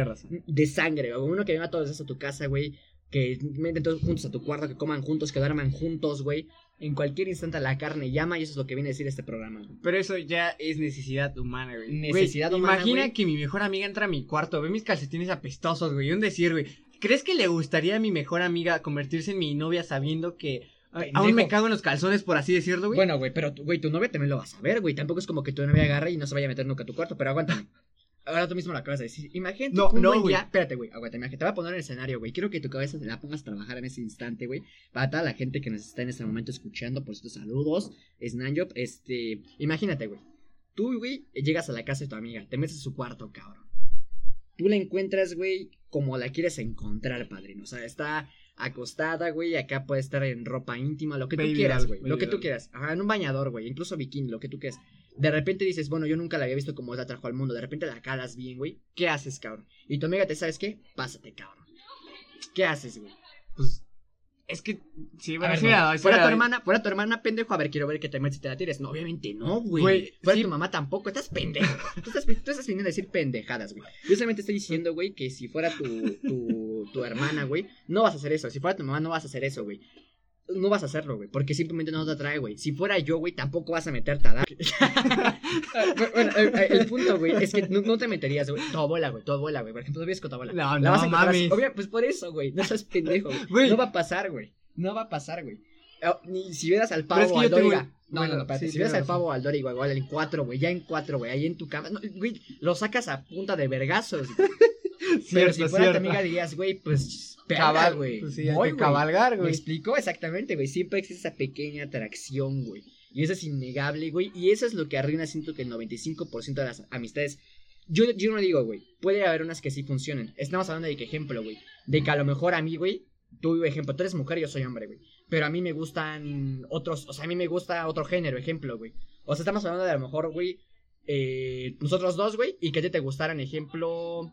de sangre, güey, uno que venga todos los días a tu casa, güey, que meten todos juntos a tu cuarto, que coman juntos, que duerman juntos, güey. En cualquier instante la carne llama y eso es lo que viene a decir este programa. güey. Pero eso ya es necesidad humana, güey. Necesidad Güey, humana, Imagina güey. que mi mejor amiga entra a mi cuarto, ve mis calcetines apestosos, güey. y Un decir, güey. ¿Crees que le gustaría a mi mejor amiga convertirse en mi novia sabiendo que Pendejo. aún me cago en los calzones, por así decirlo, güey? Bueno, güey, pero, tu- güey, tu novia también lo vas a ver, güey. Tampoco es como que tu novia agarre y no se vaya a meter nunca a tu cuarto, pero aguántame. Ahora tú mismo lo acabas de decir. Imagínate No, un no, buen día- Espérate, güey, aguanta, imagínate. Te voy a poner en el escenario, güey. Quiero que tu cabeza te la pongas a trabajar en ese instante, güey. Para toda la gente que nos está en este momento escuchando, por cierto, saludos. Snanjop, este. Imagínate, güey. Tú, güey, llegas a la casa de tu amiga, te metes a su cuarto, cabrón. Tú la encuentras, güey, como la quieres encontrar, padrino. O sea, está acostada, güey, acá puede estar en ropa íntima, lo que tú quieras, güey. Lo que tú quieras. Ajá, en un bañador, güey, incluso bikini, lo que tú quieras. De repente dices, bueno, yo nunca la había visto como la trajo al mundo. De repente la calas bien, güey. ¿Qué haces, cabrón? Y tu amiga te sabes qué? Pásate, cabrón. ¿Qué haces, güey? Pues. Es que. Sí, A bueno, ver, sí no. fuera tu hermana, fuera tu hermana, pendejo, a ver, quiero ver que te metes y te la tires. No, obviamente no, güey. Güey, Fuera sí. tu mamá tampoco, estás pendejo. Tú estás, tú estás viniendo a decir pendejadas, güey. Yo solamente estoy diciendo, güey, que si fuera tu, tu, tu hermana, güey, no vas a hacer eso. Si fuera tu mamá, no vas a hacer eso, güey. No vas a hacerlo, güey, porque simplemente no te atrae, güey. Si fuera yo, güey, tampoco vas a meterte a dar. bueno, el, el punto, güey, es que no, no te meterías, güey. Tu abuela, güey, tu abuela, güey. Por ejemplo, vives con tu abuela. No, no, mames. Obvio, pues por eso, güey. No seas pendejo, güey. No va a pasar, güey. No va a pasar, güey. Eh, Ni si vieras al pavo es que o al tengo- Doriga. No, bueno, no, no, espérate. sí, si vieras al pavo al Doriga, igual en cuatro, güey. Ya en cuatro, güey. Ahí en tu cama. No, güey, lo sacas a punta de vergazos, güey. Pero Cierto, si fuera tu amiga dirías, güey, pues. Cabal, Cabal, güey. pues sí, hay Voy, que güey. cabalgar, ¿Me güey. explico? Exactamente, güey. Siempre existe esa pequeña atracción, güey. Y eso es innegable, güey. Y eso es lo que arruina, siento que el 95% de las amistades. Yo, yo no digo, güey. Puede haber unas que sí funcionen. Estamos hablando de que ejemplo, güey. De que a lo mejor a mí, güey. Tú, ejemplo, tú eres mujer y yo soy hombre, güey. Pero a mí me gustan otros. O sea, a mí me gusta otro género, ejemplo, güey. O sea, estamos hablando de a lo mejor, güey. Eh, nosotros dos, güey. Y que a ti te gustaran, ejemplo.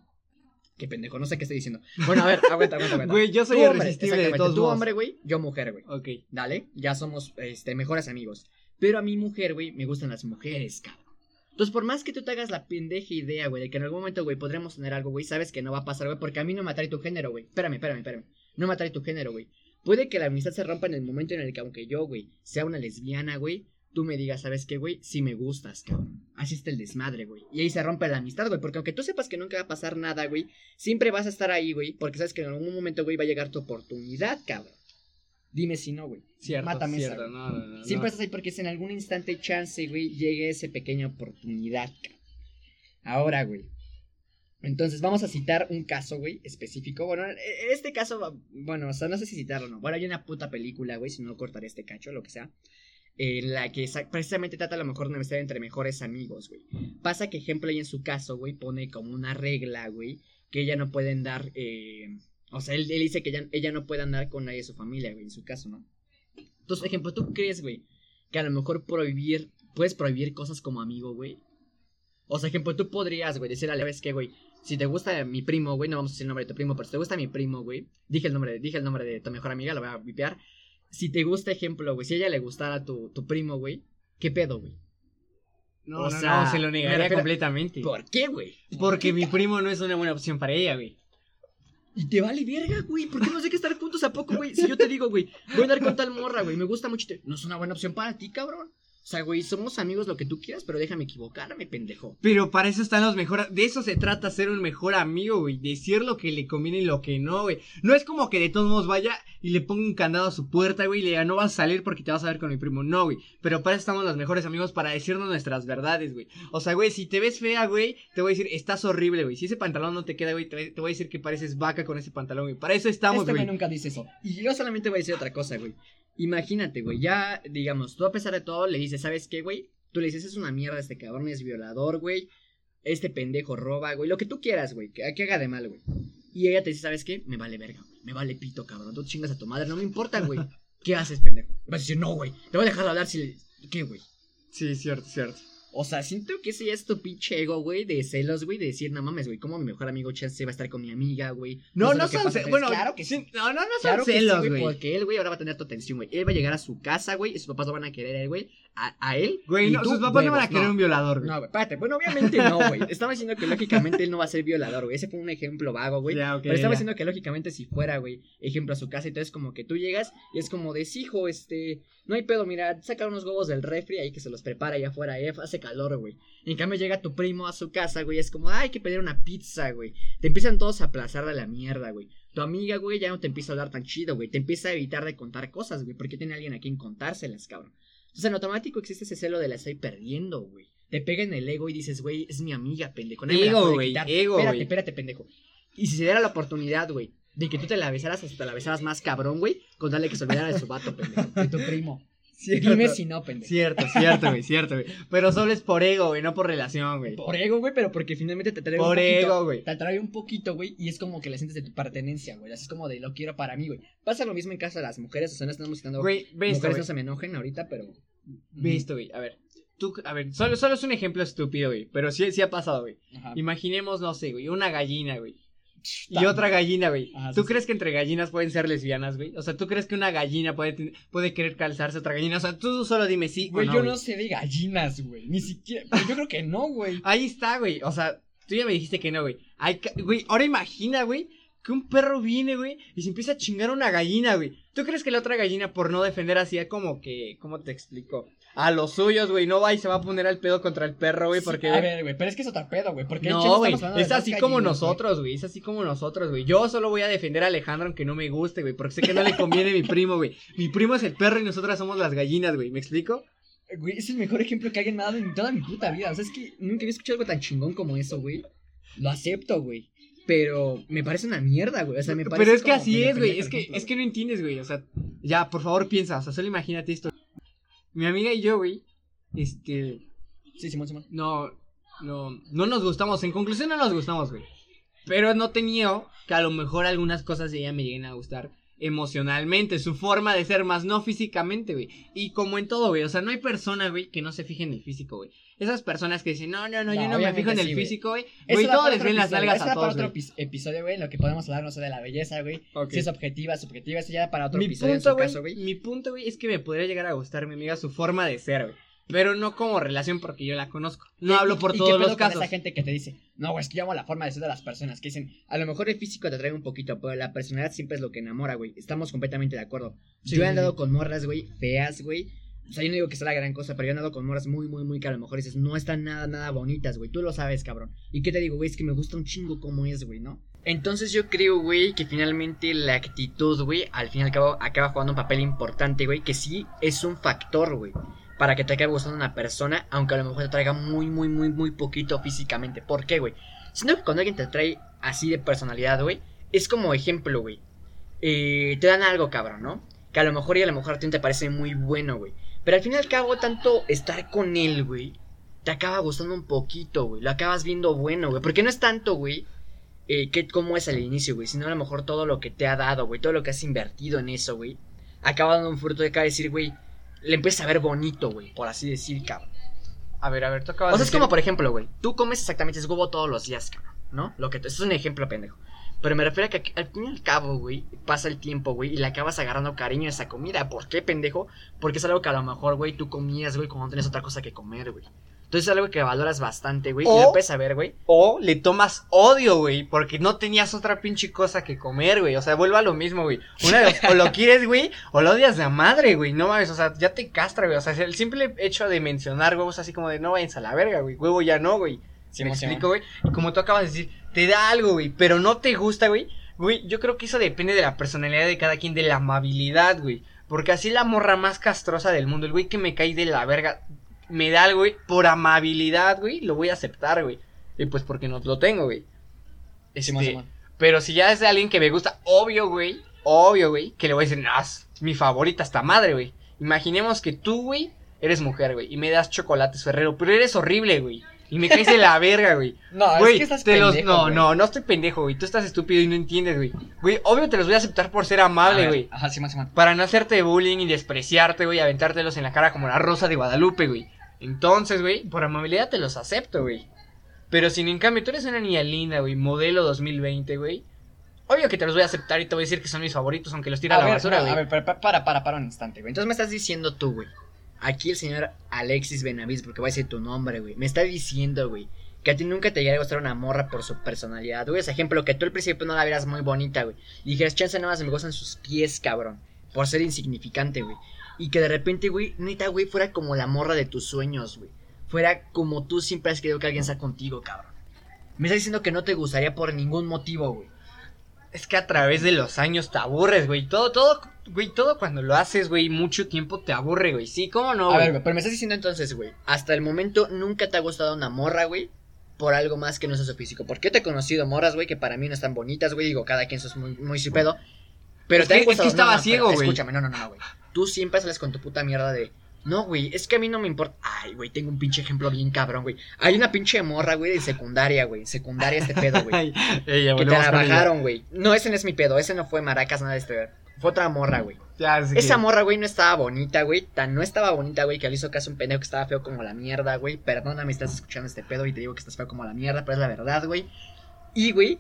Qué pendejo, no sé qué estoy diciendo. Bueno, a ver, aguanta, aguanta, aguanta. Güey, yo soy Tú, hombre, irresistible de exactamente, todos Tú modos. hombre, güey, yo mujer, güey. Ok. Dale, ya somos este, mejores amigos. Pero a mi mujer, güey, me gustan las mujeres, cabrón. Entonces, por más que tú te hagas la pendeja idea, güey, de que en algún momento, güey, podremos tener algo, güey, sabes que no va a pasar, güey, porque a mí no me atrae tu género, güey. Espérame, espérame, espérame. No me atrae tu género, güey. Puede que la amistad se rompa en el momento en el que, aunque yo, güey, sea una lesbiana, güey, tú me digas, ¿sabes qué, güey? Si me gustas, cabrón. Así está el desmadre, güey. Y ahí se rompe la amistad, güey. Porque aunque tú sepas que nunca va a pasar nada, güey, siempre vas a estar ahí, güey. Porque sabes que en algún momento, güey, va a llegar tu oportunidad, cabrón. Dime si no, güey. Cierto, Mátame esa, cierto, güey. no, no, no, Siempre estás ahí porque es en algún instante chance, güey, llegue esa pequeña oportunidad, cabrón. Ahora, güey. Entonces, vamos a citar un caso, güey, específico. Bueno, en este caso, bueno, o sea, no sé si citarlo o no. Bueno, hay una puta película, güey, si no cortaré este cacho, lo que sea. En la que sa- precisamente trata a lo mejor una amistad entre mejores amigos, güey. Pasa que, ejemplo, ahí en su caso, güey, pone como una regla, güey, que ella no pueden dar, eh, o sea, él, dice que ella, no puede andar con nadie de su familia, güey, en su caso, ¿no? Entonces, ejemplo, ¿tú crees, güey, que a lo mejor prohibir, puedes prohibir cosas como amigo, güey? O sea, ejemplo, tú podrías, güey, decirle a la vez que, güey, si te gusta mi primo, güey, no vamos a decir el nombre de tu primo, pero si te gusta mi primo, güey, dije el nombre, dije el nombre de tu mejor amiga, lo voy a vipear. Si te gusta, ejemplo, güey, si a ella le gustara tu, tu primo, güey, ¿qué pedo, güey? No, O no, sea, no, se lo negaría refiero- completamente. ¿Por qué, güey? Porque mi primo no es una buena opción para ella, güey. Y te vale verga, güey. ¿Por qué no sé que estar juntos a poco, güey? Si yo te digo, güey, voy a andar con tal morra, güey, me gusta mucho. y te- No es una buena opción para ti, cabrón. O sea, güey, somos amigos lo que tú quieras, pero déjame equivocarme, pendejo. Pero para eso están los mejores. De eso se trata ser un mejor amigo, güey. Decir lo que le conviene y lo que no, güey. No es como que de todos modos vaya y le ponga un candado a su puerta, güey. Y le diga, no vas a salir porque te vas a ver con mi primo. No, güey. Pero para eso estamos los mejores amigos, para decirnos nuestras verdades, güey. O sea, güey, si te ves fea, güey, te voy a decir, estás horrible, güey. Si ese pantalón no te queda, güey, te voy a decir que pareces vaca con ese pantalón, güey. Para eso estamos, este güey. güey nunca dice eso. Y yo solamente voy a decir otra cosa, güey. Imagínate, güey, ya, digamos, tú a pesar de todo le dices, ¿sabes qué, güey? Tú le dices, es una mierda este cabrón, es violador, güey. Este pendejo roba, güey. Lo que tú quieras, güey. Que, que haga de mal, güey. Y ella te dice, ¿sabes qué? Me vale verga, güey. Me vale pito, cabrón. Tú chingas a tu madre, no me importa, güey. ¿Qué haces, pendejo? Vas a decir, no, güey. Te voy a dejar de hablar si... ¿Qué, güey? Sí, cierto, cierto. O sea, siento que ese ya es tu pinche ego, güey, de celos, güey, de decir, no mames, güey, como mi mejor amigo Chance va a estar con mi amiga, güey. No, no son celos. pero Bueno, claro que sí. No, no, no son Claro celos, güey, porque él, güey, ahora va a tener tu atención, güey. Él va a llegar a su casa, güey, y sus papás lo van a querer él, güey, a, a él. Güey, no, tú, sus papás no van a querer un violador, güey. No, güey, espérate. Bueno, obviamente no, güey. Estaba diciendo que lógicamente él no va a ser violador, güey. Ese fue un ejemplo vago, güey. Pero estaba diciendo que lógicamente si fuera, güey, ejemplo a su casa, entonces como que tú llegas y es como de, "Sí, hijo, este, no hay pedo, mira, saca unos huevos del refri ahí que se los prepara allá afuera, eh, hace calor, güey. En cambio llega tu primo a su casa, güey, es como, "Ah, hay que pedir una pizza, güey. Te empiezan todos a aplazar de la mierda, güey. Tu amiga, güey, ya no te empieza a hablar tan chido, güey. Te empieza a evitar de contar cosas, güey, porque tiene alguien a quien contárselas, cabrón. Entonces en automático existe ese celo de la estoy perdiendo, güey. Te pega en el ego y dices, güey, es mi amiga, pendejo. nadie Ego, güey, ego, Espérate, espérate, pendejo. Y si se diera la oportunidad, güey, de que tú te la besaras hasta la besaras más cabrón, güey, con darle que se olvidara de su vato, pendejo. De tu primo. Cierto. Dime si no, pendejo. Cierto, cierto, güey, cierto, güey. Pero solo es por ego, güey, no por relación, güey. Por ego, güey, pero porque finalmente te trae un Por poquito. ego, güey. Te atrae un poquito, güey, y es como que le sientes de tu pertenencia, güey. Así es como de lo quiero para mí, güey. Pasa lo mismo en caso de las mujeres, o sea, no estamos citando Güey, mujeres güey. no se me enojen ahorita, pero. Ve esto, güey. A ver. Tú, a ver, solo, solo es un ejemplo estúpido, güey. Pero sí, sí ha pasado, güey. Imaginemos, no sé, güey, una gallina, güey. Y otra gallina, güey. ¿Tú sí, crees que entre gallinas pueden ser lesbianas, güey? O sea, ¿tú crees que una gallina puede, puede querer calzarse a otra gallina? O sea, tú solo dime sí Güey, o no, yo no sé de gallinas, güey. Ni siquiera. Pero yo creo que no, güey. Ahí está, güey. O sea, tú ya me dijiste que no, güey. Güey, ahora imagina, güey, que un perro viene, güey, y se empieza a chingar a una gallina, güey. ¿Tú crees que la otra gallina, por no defender así, como que, ¿cómo te explico? A los suyos, güey, no va y se va a poner al pedo contra el perro, güey, Sí, porque... a ver, güey, pero es que es otro pedo, güey. Porque No, güey, es así como gallinas, nosotros, güey, es así como nosotros, güey. Yo solo voy a defender a Alejandro aunque no me guste, güey, porque sé que no le conviene mi primo, güey. Mi primo es el perro y nosotras somos las gallinas, güey, ¿me explico? Güey, es el mejor ejemplo que alguien me ha dado en toda mi puta vida. O sea, es que nunca había escuchado algo tan chingón como eso, güey. Lo acepto, güey. Pero me parece una mierda, güey. O sea, me parece. Pero es que así es, güey, es que, es que no entiendes, güey, o sea, ya, por favor piensa, o sea, solo imagínate esto. Mi amiga y yo, güey, este. Sí, Simón, Simón. no, no, no nos gustamos, en conclusión no nos gustamos, güey. Pero no tenía que a lo mejor algunas cosas de ella me lleguen a gustar emocionalmente, su forma de ser, más no físicamente, güey. Y como en todo, güey, o sea, no hay persona, güey, que no se fije en el físico, güey. Esas personas que dicen, no, no, no, No, yo no me fijo en el sí, físico, güey. Güey, todos les ven las nalgas a da para todos, otro episodio, güey, en lo que podemos hablar, no sé, de la belleza, güey. Si es objetiva, subjetiva, eso ya para otro Mi episodio en punto, su güey, caso, güey. mi punto, güey, es que me podría llegar a gustar mi amiga su forma de ser, güey. Pero no como relación porque yo la conozco. No ¿Y- hablo y- por y qué todos pedo los con casos. esa gente que te dice, no, güey, es que yo amo la forma de ser de las personas. Que dicen, a lo mejor el físico te trae un poquito, pero la personalidad siempre es lo que enamora, güey. Estamos completamente de acuerdo. Sí, yo he andado con morras, güey, feas, güey. O sea, yo no digo que sea la gran cosa, pero yo he andado con morras muy, muy, muy que a lo mejor dices, no están nada, nada bonitas, güey. Tú lo sabes, cabrón. ¿Y qué te digo, güey? Es que me gusta un chingo como es, güey, ¿no? Entonces yo creo, güey, que finalmente la actitud, güey, al fin y al cabo acaba jugando un papel importante, güey, que sí es un factor, güey, para que te acabe gustando una persona, aunque a lo mejor te traiga muy, muy, muy, muy poquito físicamente. ¿Por qué, güey? Siento que cuando alguien te trae así de personalidad, güey, es como ejemplo, güey. Eh, te dan algo, cabrón, ¿no? Que a lo mejor y a lo mejor a ti te parece muy bueno, güey. Pero al fin y al cabo, tanto estar con él, güey, te acaba gustando un poquito, güey. Lo acabas viendo bueno, güey. Porque no es tanto, güey, eh, que cómo es al inicio, güey. Sino a lo mejor todo lo que te ha dado, güey. Todo lo que has invertido en eso, güey. Acaba dando un fruto de cada decir, güey. Le empieza a ver bonito, güey. Por así decir, cabrón. A ver, a ver, tú acabas O sea, de es decir- como, por ejemplo, güey. Tú comes exactamente ese huevo todos los días, cabrón. ¿No? Lo que Esto es un ejemplo, pendejo. Pero me refiero a que al fin y al cabo, güey, pasa el tiempo, güey, y le acabas agarrando cariño a esa comida. ¿Por qué, pendejo? Porque es algo que a lo mejor, güey, tú comías, güey, cuando no tenías otra cosa que comer, güey. Entonces es algo que valoras bastante, güey, y lo a ver, güey. O le tomas odio, güey, porque no tenías otra pinche cosa que comer, güey. O sea, vuelve a lo mismo, güey. Una dos, o lo quieres, güey, o lo odias de a madre, güey. No mames, o sea, ya te castra, güey. O sea, el simple hecho de mencionar huevos así como de no vayan a la verga, güey. Huevo ya no, güey. Sí, me explico, güey. Y como tú acabas de decir, te da algo, güey, pero no te gusta, güey. Güey, yo creo que eso depende de la personalidad de cada quien, de la amabilidad, güey. Porque así la morra más castrosa del mundo, el güey que me cae de la verga, me da algo, güey, por amabilidad, güey, lo voy a aceptar, güey. Y pues porque no lo tengo, güey. Este, sí, mo- pero si ya es de alguien que me gusta, obvio, güey, obvio, güey, que le voy a decir, es mi favorita esta madre, güey. Imaginemos que tú, güey, eres mujer, güey, y me das chocolates Ferrero, pero eres horrible, güey. Y me caes de la verga, güey. No, Güey, es que estás te los- pendejo, no, güey. no, no estoy pendejo, güey. Tú estás estúpido y no entiendes, güey. Güey, obvio te los voy a aceptar por ser amable, ver, güey. Ajá, sí, mo- sí, Para no hacerte bullying y despreciarte, güey, aventártelos en la cara como la rosa de Guadalupe, güey. Entonces, güey, por amabilidad te los acepto, güey. Pero si en cambio tú eres una niña linda, güey, modelo 2020, güey. Obvio que te los voy a aceptar y te voy a decir que son mis favoritos, aunque los tira a, A la ver, basura, güey. a ver, para, para, para, para un instante, güey. Entonces me estás diciendo tú, güey. Aquí el señor Alexis Benavides, porque va a decir tu nombre, güey. Me está diciendo, güey, que a ti nunca te llega a gustar una morra por su personalidad, güey. Es ejemplo, que tú al principio no la vieras muy bonita, güey. Y dijeras, chance nada más me gustan sus pies, cabrón. Por ser insignificante, güey. Y que de repente, güey, neta, güey, fuera como la morra de tus sueños, güey. Fuera como tú siempre has querido que alguien sea contigo, cabrón. Me estás diciendo que no te gustaría por ningún motivo, güey. Es que a través de los años te aburres, güey. Todo, todo, güey, todo cuando lo haces, güey, mucho tiempo te aburre, güey. Sí, ¿cómo no, A ver, pero me estás diciendo entonces, güey, hasta el momento nunca te ha gustado una morra, güey, por algo más que no sea su físico. Porque te he conocido morras, güey, que para mí no están bonitas, güey, digo, cada quien eso es muy, muy su pedo. Pero Es te que- han gustado- es que estaba no, no, ciego, güey. Escúchame, no, no, no, no, güey. Tú siempre sales con tu puta mierda de, no, güey, es que a mí no me importa. Ay, güey, tengo un pinche ejemplo bien cabrón, güey. Hay una pinche morra, güey, de secundaria, güey, secundaria este pedo, güey. Que te la bajaron, güey. No, ese no es mi pedo, ese no fue maracas, nada de este. Fue otra morra, güey. Ya, sí Esa que- morra, güey, no estaba bonita, güey. Tan no estaba bonita, güey, que le hizo caso a un pendejo que estaba feo como la mierda, güey. Perdóname, estás escuchando este pedo y te digo que estás feo como la mierda, pero es la verdad, güey. Y, güey,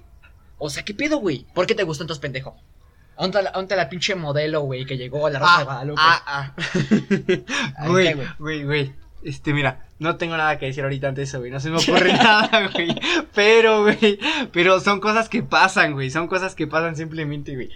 o sea, ¿qué pedo, güey? ¿Por qué te gustó entonces, pendejo? ¿Dónde la, la pinche modelo, güey, que llegó a la Rosa de Guadalupe? Ah, ah. Güey, ¿qué, güey? güey. Este, mira, no tengo nada que decir ahorita ante eso, güey. No se me ocurre nada, güey. Pero, güey, pero son cosas que pasan, güey. Son cosas que pasan simplemente, güey.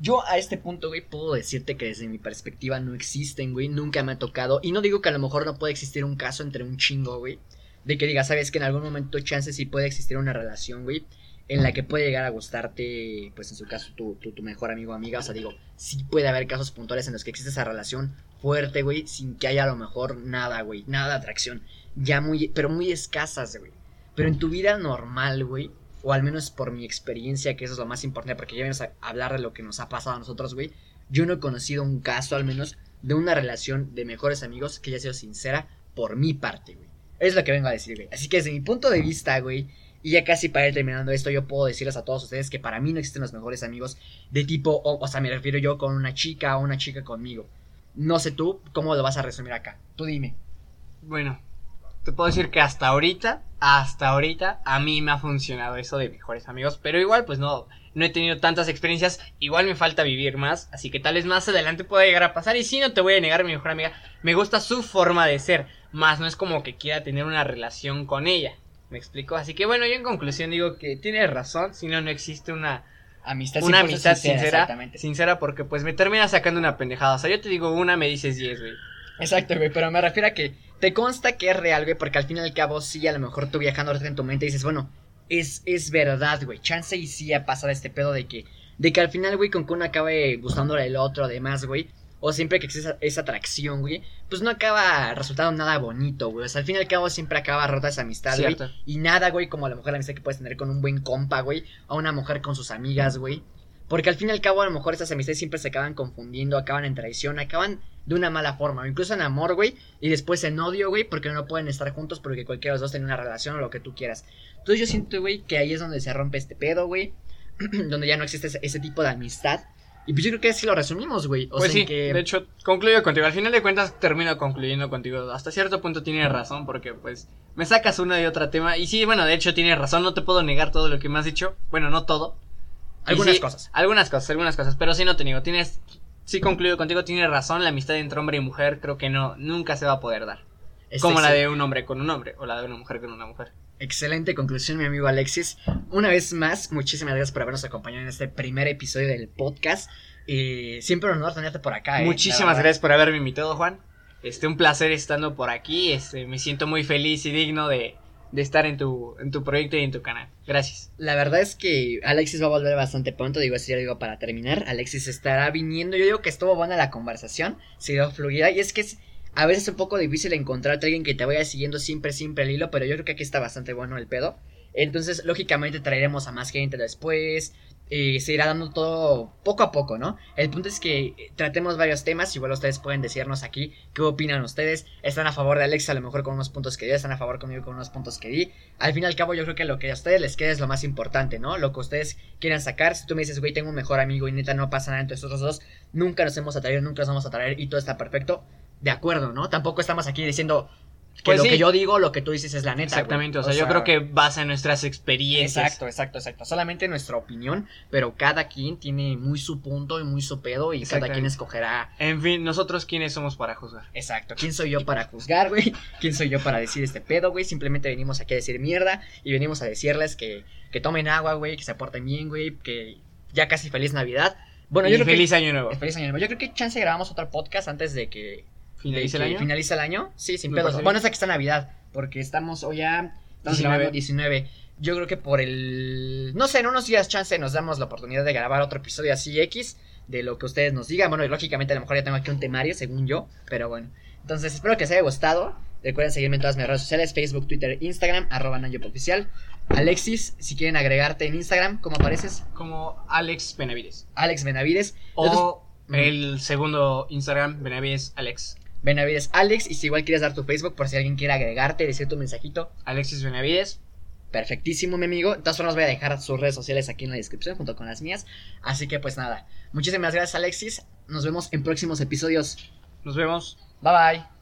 Yo a este punto, güey, puedo decirte que desde mi perspectiva no existen, güey. Nunca me ha tocado. Y no digo que a lo mejor no puede existir un caso entre un chingo, güey. De que diga, sabes que en algún momento chance sí puede existir una relación, güey. En la que puede llegar a gustarte, pues en su caso, tu, tu, mejor amigo o amiga. O sea, digo, sí puede haber casos puntuales en los que existe esa relación fuerte, güey. Sin que haya a lo mejor nada, güey. Nada de atracción. Ya muy, pero muy escasas, güey. Pero en tu vida normal, güey. O al menos por mi experiencia, que eso es lo más importante, porque ya vamos a hablar de lo que nos ha pasado a nosotros, güey. Yo no he conocido un caso, al menos, de una relación de mejores amigos que haya sido sincera por mi parte, güey. Es lo que vengo a decir, güey. Así que desde mi punto de vista, güey, y ya casi para ir terminando esto, yo puedo decirles a todos ustedes que para mí no existen los mejores amigos de tipo, o, o sea, me refiero yo con una chica o una chica conmigo. No sé tú cómo lo vas a resumir acá. Tú dime. Bueno, te puedo decir que hasta ahorita, hasta ahorita, a mí me ha funcionado eso de mejores amigos. Pero igual, pues no, no he tenido tantas experiencias. Igual me falta vivir más. Así que tal vez más adelante pueda llegar a pasar. Y si no te voy a negar, mi mejor amiga, me gusta su forma de ser. Más no es como que quiera tener una relación con ella. ¿Me explico? Así que bueno, yo en conclusión digo que tiene razón. Si no, no existe una Amistad una 100% amistad sincera, sincera, porque pues me termina sacando una pendejada. O sea, yo te digo una, me dices diez, güey. Exacto, güey, pero me refiero a que te consta que es real, güey, porque al fin y al cabo sí, a lo mejor tú viajando ahorita en tu mente dices, bueno, es, es verdad, güey, chance y sí ha pasado este pedo de que, de que al final, güey, con que uno acabe gustándole el otro, además, güey, o siempre que existe esa, esa atracción, güey, pues no acaba resultando nada bonito, güey, o sea, al fin y al cabo siempre acaba rota esa amistad, güey, y nada, güey, como a lo mejor la amistad que puedes tener con un buen compa, güey, o una mujer con sus amigas, güey. Porque al fin y al cabo, a lo mejor estas amistades siempre se acaban confundiendo, acaban en traición, acaban de una mala forma, o incluso en amor, güey, y después en odio, güey, porque no pueden estar juntos porque cualquiera de los dos tiene una relación o lo que tú quieras. Entonces yo siento, güey, que ahí es donde se rompe este pedo, güey, donde ya no existe ese, ese tipo de amistad. Y pues yo creo que así lo resumimos, güey. O pues sea, sí, que... de hecho, concluyo contigo. Al final de cuentas, termino concluyendo contigo. Hasta cierto punto tienes razón, porque pues me sacas una y otra tema. Y sí, bueno, de hecho tienes razón, no te puedo negar todo lo que me has dicho. Bueno, no todo. Algunas sí, cosas. Algunas cosas, algunas cosas. Pero sí no te niego. Tienes. Sí concluyo contigo, tienes razón. La amistad entre hombre y mujer creo que no, nunca se va a poder dar. Como la sí. de un hombre con un hombre, o la de una mujer con una mujer. Excelente conclusión, mi amigo Alexis. Una vez más, muchísimas gracias por habernos acompañado en este primer episodio del podcast. Eh, siempre un honor tenerte por acá. eh, Muchísimas gracias por haberme invitado, Juan. Este, un placer estando por aquí. Este, me siento muy feliz y digno de, de estar en tu, en tu proyecto y en tu canal. Gracias. La verdad es que Alexis va a volver bastante pronto, digo así, digo para terminar. Alexis estará viniendo. Yo digo que estuvo buena la conversación, se dio fluida. Y es que es a veces un poco difícil encontrarte a alguien que te vaya siguiendo siempre, siempre el hilo, pero yo creo que aquí está bastante bueno el pedo. Entonces, lógicamente, traeremos a más gente después. eh, se irá dando todo poco a poco, ¿no? El punto es que tratemos varios temas. Igual ustedes pueden decirnos aquí qué opinan ustedes. ¿Están a favor de Alex a lo mejor con unos puntos que di? ¿Están a favor conmigo con unos puntos que di? Al fin y al cabo, yo creo que lo que a ustedes les queda es lo más importante, ¿no? Lo que ustedes quieran sacar. Si tú me dices, güey, tengo un mejor amigo y neta no pasa nada entre nosotros dos, nunca nos hemos atraído, nunca nos vamos a atraer y todo está perfecto. De acuerdo, ¿no? Tampoco estamos aquí diciendo que Pues lo sí. que yo digo, lo que tú dices es la neta. Exactamente, o sea, yo creo que basa en nuestras experiencias. Exacto, exacto, exacto. Solamente nuestra opinión, pero cada quien tiene muy su punto y muy su pedo y cada quien escogerá. En fin, nosotros quiénes somos para juzgar. Exacto. ¿Quién soy yo para juzgar, güey? ¿Quién soy yo para decir este pedo, güey? Simplemente venimos aquí a decir mierda y venimos a decirles que, que tomen agua, güey, que se porten bien, güey, que ya casi feliz Navidad. Bueno, y yo creo feliz año nuevo. que... Feliz año nuevo. Yo creo que chance grabamos otro podcast antes de que ¿Finaliza el año? Finaliza el año. Sí, sin pedos. Bueno, hasta que está Navidad. Porque estamos hoy. Estamos 19. grabando 19. Yo creo que por el. No sé, en unos días, chance, nos damos la oportunidad de grabar otro episodio así X. De lo que ustedes nos digan. Bueno, y lógicamente a lo mejor ya tengo aquí un temario, según yo. Pero bueno. Entonces, espero que les haya gustado. Recuerden seguirme en todas mis redes sociales: Facebook, Twitter, Instagram, arroba Oficial. Alexis, si quieren agregarte en Instagram, ¿cómo apareces? Como Alex Benavides. Alex Benavides. O el segundo Instagram, Benavides Alex. Benavides Alex. Y si igual quieres dar tu Facebook, por si alguien quiere agregarte, decir tu mensajito. Alexis Benavides. Perfectísimo, mi amigo. De todas formas, voy a dejar sus redes sociales aquí en la descripción junto con las mías. Así que, pues nada. Muchísimas gracias, Alexis. Nos vemos en próximos episodios. Nos vemos. Bye bye.